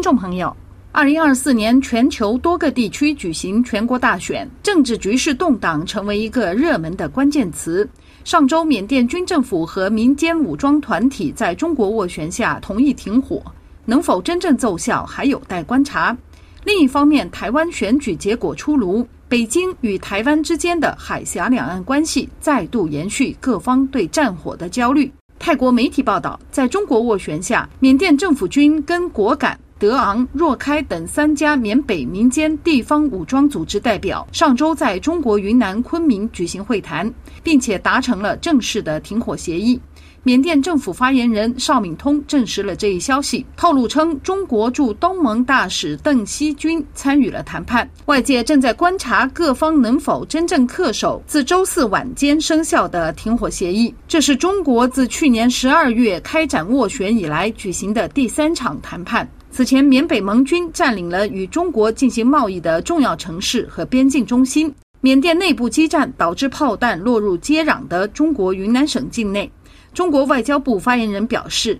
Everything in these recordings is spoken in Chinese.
听众朋友，二零二四年全球多个地区举行全国大选，政治局势动荡成为一个热门的关键词。上周，缅甸军政府和民间武装团体在中国斡旋下同意停火，能否真正奏效还有待观察。另一方面，台湾选举结果出炉，北京与台湾之间的海峡两岸关系再度延续各方对战火的焦虑。泰国媒体报道，在中国斡旋下，缅甸政府军跟果敢。德昂、若开等三家缅北民间地方武装组织代表上周在中国云南昆明举行会谈，并且达成了正式的停火协议。缅甸政府发言人邵敏通证实了这一消息，透露称中国驻东盟大使邓锡军参与了谈判。外界正在观察各方能否真正恪守自周四晚间生效的停火协议。这是中国自去年十二月开展斡旋以来举行的第三场谈判。此前，缅北盟军占领了与中国进行贸易的重要城市和边境中心。缅甸内部激战导致炮弹落入接壤的中国云南省境内。中国外交部发言人表示，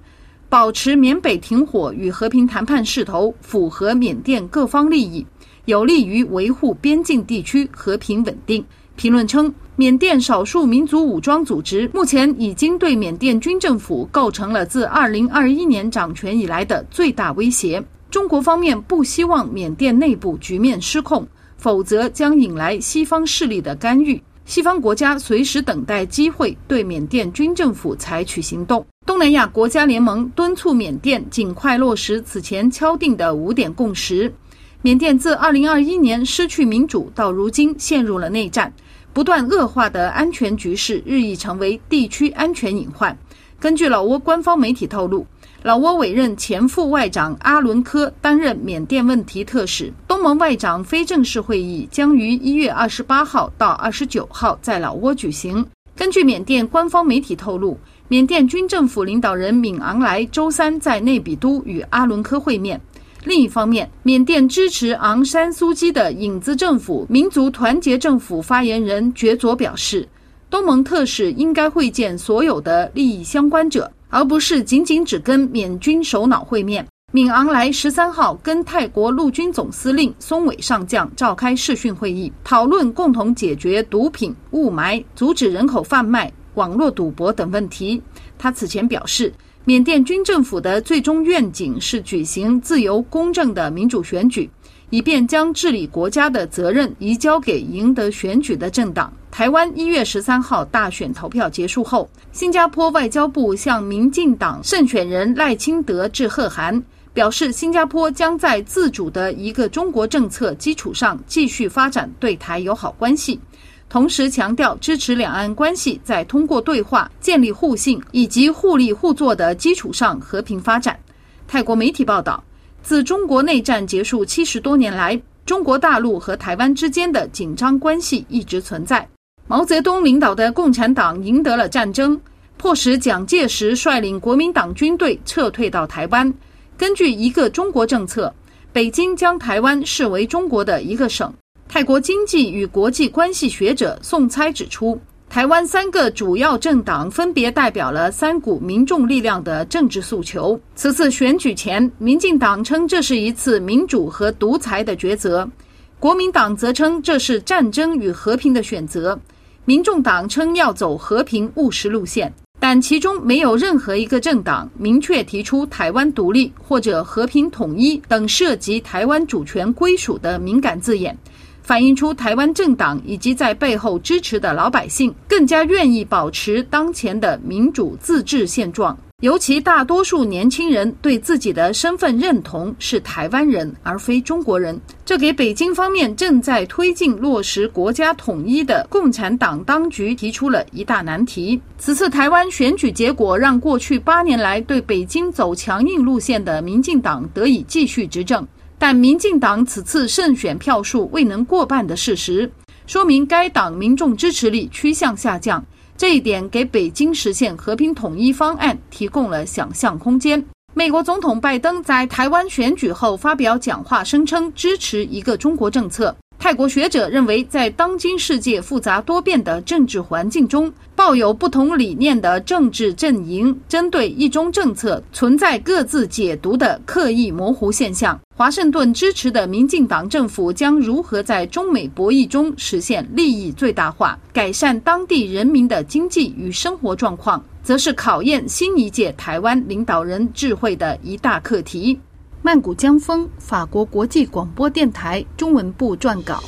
保持缅北停火与和平谈判势头符合缅甸各方利益，有利于维护边境地区和平稳定。评论称，缅甸少数民族武装组织目前已经对缅甸军政府构成了自2021年掌权以来的最大威胁。中国方面不希望缅甸内部局面失控，否则将引来西方势力的干预。西方国家随时等待机会对缅甸军政府采取行动。东南亚国家联盟敦促缅甸尽快落实此前敲定的五点共识。缅甸自2021年失去民主到如今陷入了内战。不断恶化的安全局势日益成为地区安全隐患。根据老挝官方媒体透露，老挝委任前副外长阿伦科担任缅甸问题特使。东盟外长非正式会议将于一月二十八号到二十九号在老挝举行。根据缅甸官方媒体透露，缅甸军政府领导人敏昂莱周三在内比都与阿伦科会面。另一方面，缅甸支持昂山素姬的影子政府民族团结政府发言人觉佐表示，东盟特使应该会见所有的利益相关者，而不是仅仅只跟缅军首脑会面。敏昂莱十三号跟泰国陆军总司令松尾上将召开视讯会议，讨论共同解决毒品、雾霾、阻止人口贩卖、网络赌博等问题。他此前表示。缅甸军政府的最终愿景是举行自由公正的民主选举，以便将治理国家的责任移交给赢得选举的政党。台湾一月十三号大选投票结束后，新加坡外交部向民进党胜选人赖清德致贺函，表示新加坡将在自主的一个中国政策基础上继续发展对台友好关系。同时强调支持两岸关系在通过对话、建立互信以及互利互作的基础上和平发展。泰国媒体报道，自中国内战结束七十多年来，中国大陆和台湾之间的紧张关系一直存在。毛泽东领导的共产党赢得了战争，迫使蒋介石率领国民党军队撤退到台湾。根据一个中国政策，北京将台湾视为中国的一个省。泰国经济与国际关系学者宋猜指出，台湾三个主要政党分别代表了三股民众力量的政治诉求。此次选举前，民进党称这是一次民主和独裁的抉择，国民党则称这是战争与和平的选择，民众党称要走和平务实路线。但其中没有任何一个政党明确提出台湾独立或者和平统一等涉及台湾主权归属的敏感字眼。反映出台湾政党以及在背后支持的老百姓更加愿意保持当前的民主自治现状，尤其大多数年轻人对自己的身份认同是台湾人而非中国人，这给北京方面正在推进落实国家统一的共产党当局提出了一大难题。此次台湾选举结果让过去八年来对北京走强硬路线的民进党得以继续执政。但民进党此次胜选票数未能过半的事实，说明该党民众支持率趋向下降。这一点给北京实现和平统一方案提供了想象空间。美国总统拜登在台湾选举后发表讲话，声称支持一个中国政策。泰国学者认为，在当今世界复杂多变的政治环境中，抱有不同理念的政治阵营针对一中政策存在各自解读的刻意模糊现象。华盛顿支持的民进党政府将如何在中美博弈中实现利益最大化，改善当地人民的经济与生活状况，则是考验新一届台湾领导人智慧的一大课题。曼谷江风，法国国际广播电台中文部撰稿。